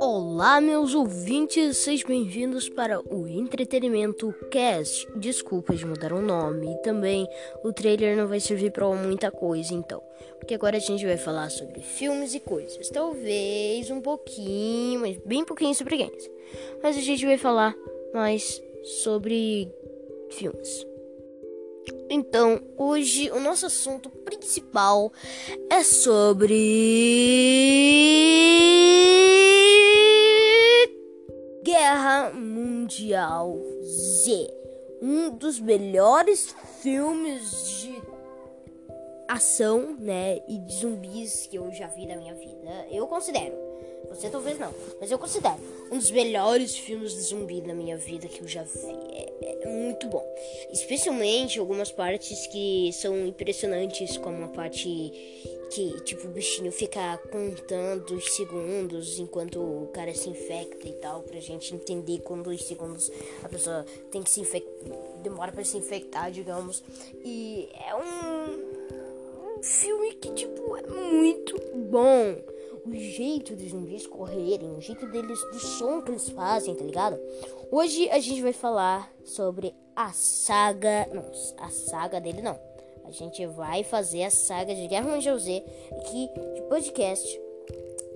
Olá, meus ouvintes, sejam bem-vindos para o Entretenimento Cast. Desculpa de mudar o nome e também o trailer não vai servir para muita coisa, então. Porque agora a gente vai falar sobre filmes e coisas. Talvez um pouquinho, mas bem pouquinho sobre games. Mas a gente vai falar mais sobre filmes. Então, hoje o nosso assunto principal é sobre Guerra Mundial Z, um dos melhores filmes de ação, né, e de zumbis que eu já vi na minha vida. Eu considero. Você talvez não, mas eu considero um dos melhores filmes de zumbi da minha vida que eu já vi. É, é muito bom. Especialmente algumas partes que são impressionantes, como a parte que, tipo, o bichinho fica contando os segundos enquanto o cara se infecta e tal, pra gente entender quantos segundos a pessoa tem que se infectar, demora para se infectar, digamos. E é um, um filme que, tipo, é muito bom o jeito dos zumbis correrem, o jeito deles, do som que eles fazem, tá ligado? Hoje a gente vai falar sobre a saga. Não, a saga dele não. A gente vai fazer a saga de Guerra Mundial Z aqui de podcast.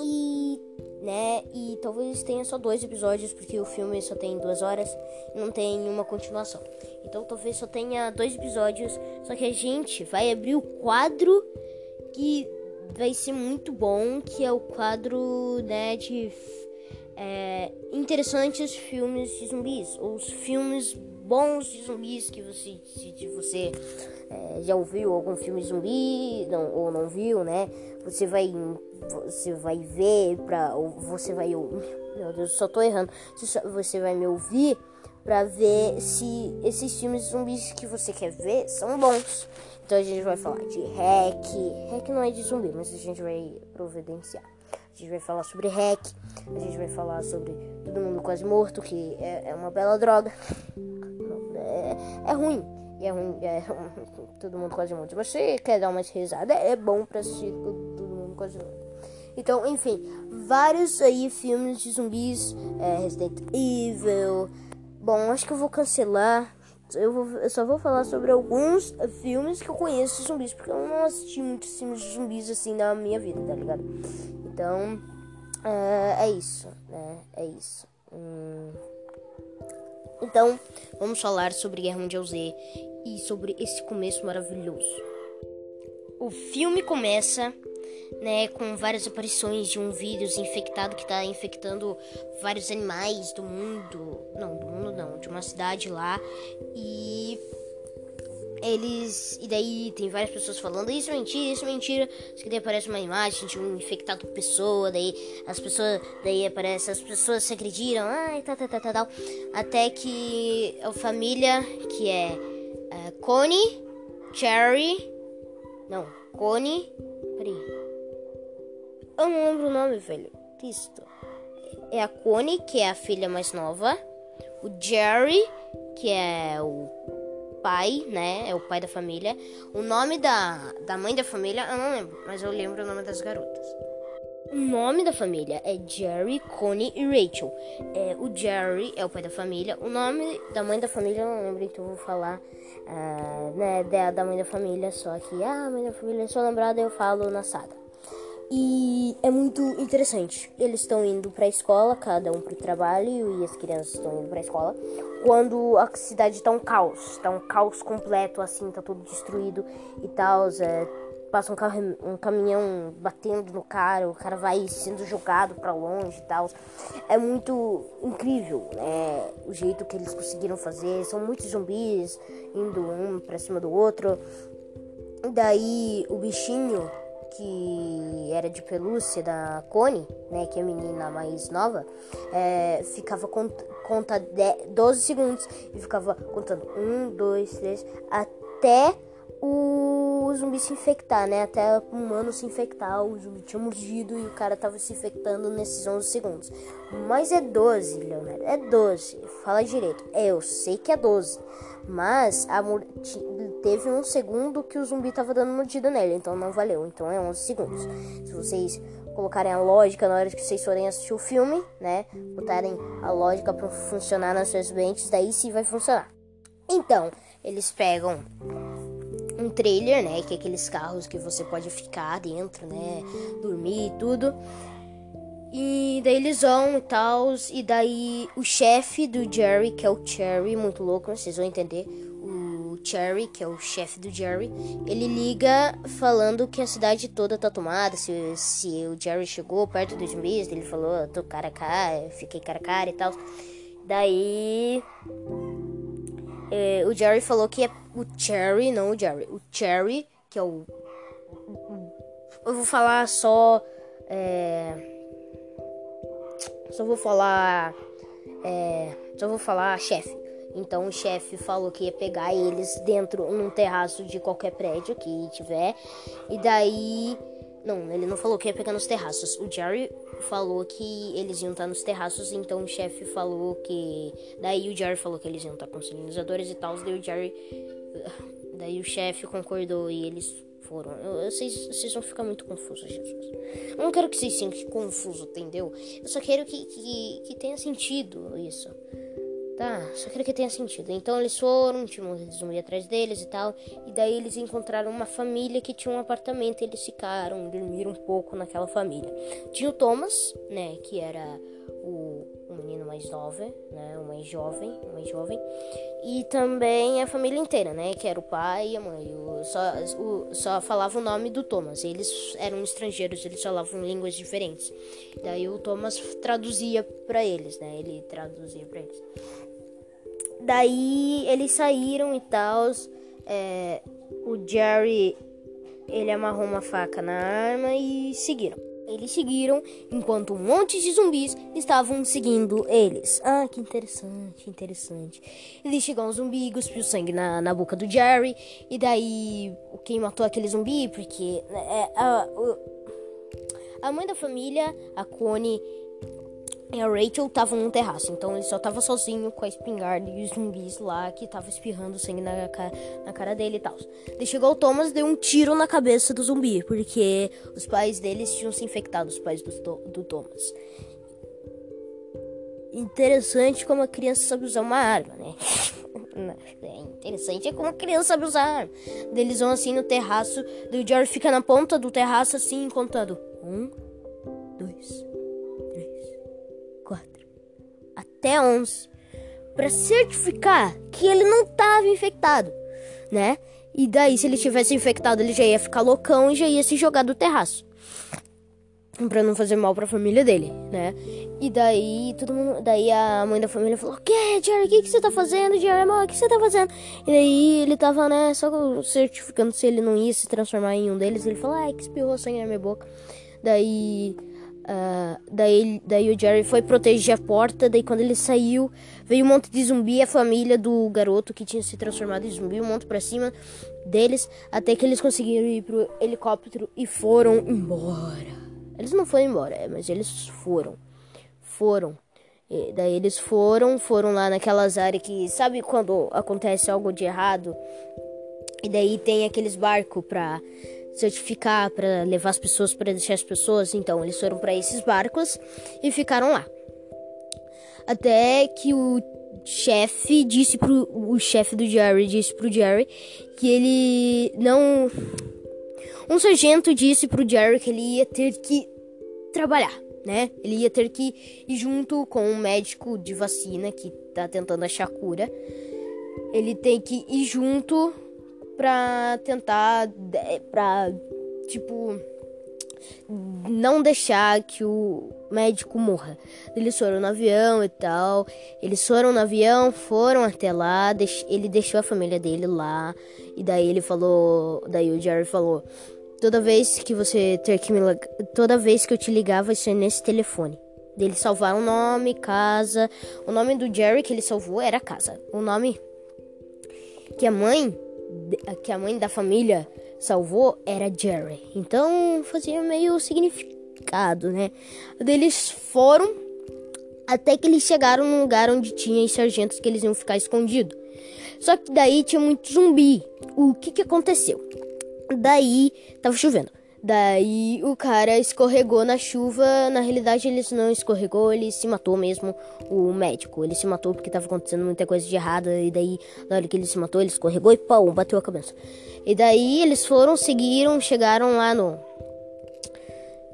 E. né? E talvez tenha só dois episódios, porque o filme só tem duas horas e não tem uma continuação. Então talvez só tenha dois episódios. Só que a gente vai abrir o quadro que vai ser muito bom, que é o quadro né, de é, interessantes filmes de zumbis, ou os filmes bons de zumbis que você, se você é, já ouviu algum filme zumbi não, ou não viu, né? Você vai, você vai ver para, ou você vai, meu Deus, só tô errando. Você vai me ouvir para ver se esses filmes zumbis que você quer ver são bons. Então a gente vai falar de hack. Hack não é de zumbi, mas a gente vai providenciar. A gente vai falar sobre hack. A gente vai falar sobre todo mundo quase morto, que é, é uma bela droga. É, é ruim. É ruim. É, todo mundo quase morto. Se você quer dar umas risadas, é bom pra assistir todo mundo quase morto. Então, enfim, vários aí filmes de zumbis. É, Resident Evil. Bom, acho que eu vou cancelar eu, vou, eu, só vou falar sobre alguns filmes que eu conheço de zumbis, porque eu não assisti muitos filmes de zumbis assim na minha vida, tá ligado? Então, é, é isso, né? É isso. Hum. Então, vamos falar sobre Guerra Mundial Z e sobre esse começo maravilhoso. O filme começa né, com várias aparições de um vírus infectado que está infectando vários animais do mundo, não, do mundo não, de uma cidade lá. E eles e daí tem várias pessoas falando isso é mentira, isso é mentira, isso que daí aparece uma imagem de um infectado pessoa, daí as pessoas, daí aparece as pessoas se acreditam, ai, tá, tá, tá, tá, tal, até que a família que é uh, Connie, Cherry, não, Connie, peraí, eu não lembro o nome, velho. Cristo. É a Connie, que é a filha mais nova. O Jerry, que é o pai, né? É o pai da família. O nome da, da mãe da família, eu não lembro, mas eu lembro o nome das garotas. O nome da família é Jerry, Connie e Rachel. É, o Jerry é o pai da família. O nome da mãe da família eu não lembro, então eu vou falar uh, né, da, da mãe da família. Só que ah, a mãe da família, sou lembrada, eu falo na saga. E é muito interessante. Eles estão indo para a escola, cada um para o trabalho, e as crianças estão indo para a escola. Quando a cidade está um caos, está um caos completo, assim, tá tudo destruído e tal. É, passa um, um caminhão batendo no cara, o cara vai sendo jogado para longe e tal. É muito incrível, né? O jeito que eles conseguiram fazer. São muitos zumbis indo um para cima do outro. Daí o bichinho que era de pelúcia da Connie, né, que é a menina mais nova, é, ficava cont conta 12 segundos e ficava contando 1, 2, 3, até o o zumbi se infectar, né? Até o humano se infectar, o zumbi tinha mordido e o cara tava se infectando nesses 11 segundos. Mas é 12, Leonardo, é 12. Fala direito. É, eu sei que é 12. Mas a teve um segundo que o zumbi tava dando mordida nele, então não valeu. Então é 11 segundos. Se vocês colocarem a lógica na hora que vocês forem assistir o filme, né? Botarem a lógica para funcionar nas suas mentes, daí sim vai funcionar. Então, eles pegam um trailer, né? Que é aqueles carros que você pode ficar dentro, né? Dormir e tudo. E daí eles vão e tal. E daí o chefe do Jerry, que é o Cherry, muito louco, vocês vão entender. O Cherry, que é o chefe do Jerry, ele liga falando que a cidade toda tá tomada. Se, se o Jerry chegou perto dos zumbis, ele falou: tô cara a cara, fiquei cara a cara e tal. Daí. É, o Jerry falou que é o Cherry, não o Jerry. O Cherry, que é o. Eu vou falar só. É, só vou falar. É, só vou falar chefe. Então o chefe falou que ia pegar eles dentro num terraço de qualquer prédio que tiver. E daí. Não, ele não falou que ia pegar nos terraços. O Jerry falou que eles iam estar nos terraços, então o chefe falou que. Daí o Jerry falou que eles iam estar com sinalizadores e tal. Daí o Jerry. Daí o chefe concordou e eles foram. Eu, vocês, vocês vão ficar muito confusos, Jesus. Eu não quero que vocês fiquem confusos, entendeu? Eu só quero que, que, que tenha sentido isso. Tá, só quero que tenha sentido. Então eles foram, tinha um zumbi atrás deles e tal. E daí eles encontraram uma família que tinha um apartamento. E eles ficaram, dormiram um pouco naquela família. Tinha o Thomas, né, que era o, o menino mais novo, né, o mais jovem, o mais jovem. E também a família inteira, né, que era o pai e a mãe. O, só, o, só falava o nome do Thomas. Eles eram estrangeiros, eles falavam línguas diferentes. Daí o Thomas traduzia para eles, né, ele traduzia para eles. Daí eles saíram e tal. É, o Jerry ele amarrou uma faca na arma e seguiram. Eles seguiram enquanto um monte de zumbis estavam seguindo eles. Ah, que interessante, interessante. Eles chegam um zumbi, cuspiu sangue na, na boca do Jerry. E daí, quem matou aquele zumbi? Porque é, a, a mãe da família, a Connie, e a Rachel tava num terraço, então ele só tava sozinho com a espingarda e os zumbis lá que tava espirrando sangue na, na cara dele e tal. Daí chegou o Thomas deu um tiro na cabeça do zumbi, porque os pais deles tinham se infectado, os pais do, do Thomas. Interessante como a criança sabe usar uma arma, né? É interessante é como a criança sabe usar arma. Eles vão assim no terraço, o Jerry fica na ponta do terraço assim, contando. Um, dois, até 11 para certificar que ele não estava infectado, né? E daí, se ele tivesse infectado, ele já ia ficar loucão e já ia se jogar do terraço. Pra não fazer mal pra família dele, né? E daí, todo mundo. Daí a mãe da família falou: O que, Jerry? O que, que você tá fazendo, Jerry? O que você tá fazendo? E daí ele tava, né, só certificando se ele não ia se transformar em um deles. Ele falou: Ai, que espirrou sangue na minha boca. Daí Uh, daí, daí o Jerry foi proteger a porta. Daí, quando ele saiu, veio um monte de zumbi. A família do garoto que tinha se transformado em zumbi, um monte pra cima deles. Até que eles conseguiram ir pro helicóptero e foram embora. Eles não foram embora, é, mas eles foram. Foram. E daí eles foram, foram lá naquelas áreas que. Sabe quando acontece algo de errado? E daí tem aqueles barcos pra certificar para levar as pessoas para deixar as pessoas. Então eles foram para esses barcos e ficaram lá. Até que o chefe disse pro o chefe do Jerry disse pro Jerry que ele não um sargento disse pro Jerry que ele ia ter que trabalhar, né? Ele ia ter que ir junto com um médico de vacina que tá tentando achar cura. Ele tem que ir junto pra tentar, pra, tipo, não deixar que o médico morra. Eles foram no avião e tal. Eles foram no avião, foram até lá. Ele deixou a família dele lá. E daí ele falou. Daí o Jerry falou: Toda vez que você ter que me Toda vez que eu te ligar, vai ser nesse telefone. Ele salvaram o nome, casa. O nome do Jerry que ele salvou era casa. O nome que a mãe que a mãe da família salvou era Jerry. Então fazia meio significado, né? Eles foram até que eles chegaram num lugar onde tinha os sargentos que eles iam ficar escondidos. Só que daí tinha muito zumbi. O que que aconteceu? Daí tava chovendo. Daí o cara escorregou na chuva. Na realidade, ele não escorregou, ele se matou mesmo. O médico, ele se matou porque tava acontecendo muita coisa de errada. E daí, na hora que ele se matou, ele escorregou e pão, bateu a cabeça. E daí eles foram, seguiram, chegaram lá no.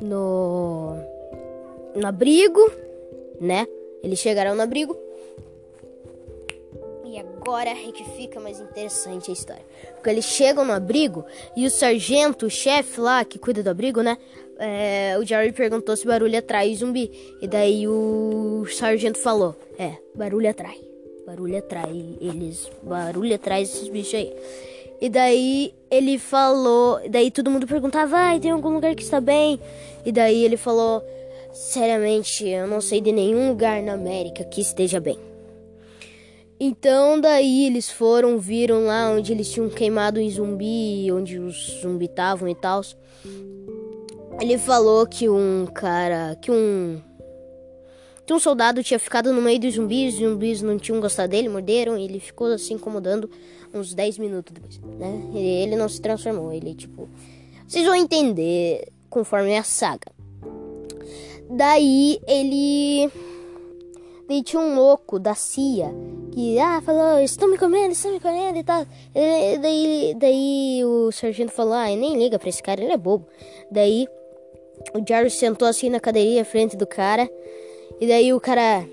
No. No abrigo, né? Eles chegaram no abrigo. E agora é que fica mais interessante a história. Porque eles chegam no abrigo e o sargento, o chefe lá que cuida do abrigo, né? É, o Jerry perguntou se barulho atrai zumbi. E daí o sargento falou: É, barulho atrai. Barulho atrai eles. Barulho atrai esses bichos aí. E daí ele falou. Daí todo mundo perguntava: Vai, tem algum lugar que está bem? E daí ele falou: Seriamente, eu não sei de nenhum lugar na América que esteja bem. Então daí eles foram, viram lá onde eles tinham queimado um zumbi, onde os zumbis estavam e tal. Ele falou que um cara, que um que um soldado tinha ficado no meio dos zumbis, os zumbis não tinham gostado dele, morderam, e ele ficou assim incomodando uns 10 minutos depois, né? Ele não se transformou, ele tipo, vocês vão entender conforme a saga. Daí ele Daí tinha um louco da CIA que ah, falou, estão me comendo, estão me comendo e tal. E daí, daí o sargento falou, ah, nem liga pra esse cara, ele é bobo. Daí o Jarvis sentou assim na cadeirinha frente do cara. E daí o cara.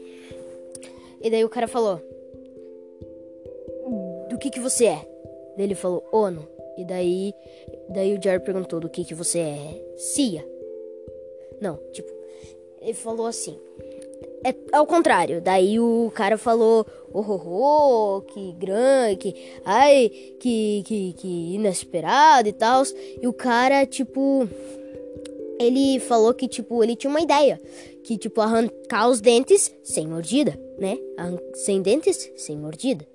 E daí o cara falou: Do que que você é? Daí ele falou: ONU. E daí. Daí o Jarvis perguntou: Do que que você é? CIA. Não, tipo. Ele falou assim: é ao contrário. Daí o cara falou, oh, oh, oh que grande, que, ai, que, que, que inesperado e tal. E o cara, tipo, ele falou que, tipo, ele tinha uma ideia. Que, tipo, arrancar os dentes sem mordida, né? Sem dentes, sem mordida.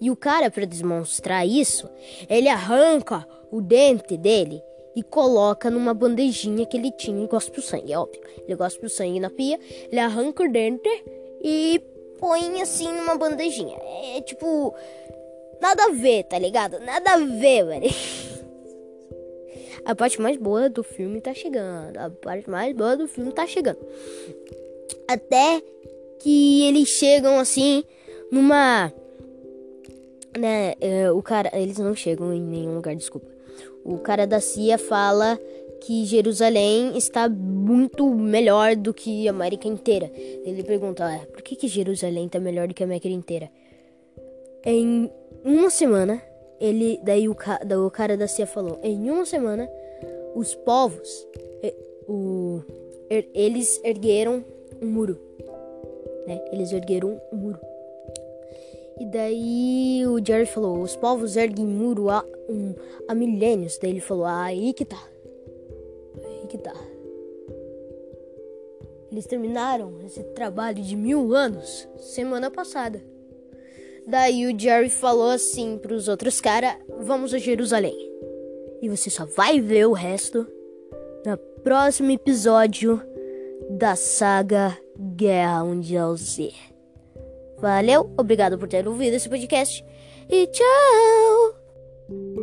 E o cara, para demonstrar isso, ele arranca o dente dele e coloca numa bandejinha que ele tinha e gospe o sangue, é óbvio. Ele gospe o sangue na pia, ele arranca o dente e põe assim numa bandejinha. É tipo. Nada a ver, tá ligado? Nada a ver, velho. A parte mais boa do filme tá chegando. A parte mais boa do filme tá chegando. Até que eles chegam assim numa. Né, é, o cara. Eles não chegam em nenhum lugar, desculpa o cara da CIA fala que Jerusalém está muito melhor do que a América inteira. Ele pergunta, ah, por que, que Jerusalém está melhor do que a América inteira? Em uma semana, ele, daí o, daí o cara da CIA falou, em uma semana, os povos, o, er, eles ergueram um muro, né? Eles ergueram um muro. E daí o Jerry falou: os povos erguem muro há, um, há milênios. Daí ele falou: aí que tá. Aí que tá. Eles terminaram esse trabalho de mil anos semana passada. Daí o Jerry falou assim para os outros caras: vamos a Jerusalém. E você só vai ver o resto no próximo episódio da saga Guerra Mundial Z. Valeu, obrigado por ter ouvido esse podcast e tchau!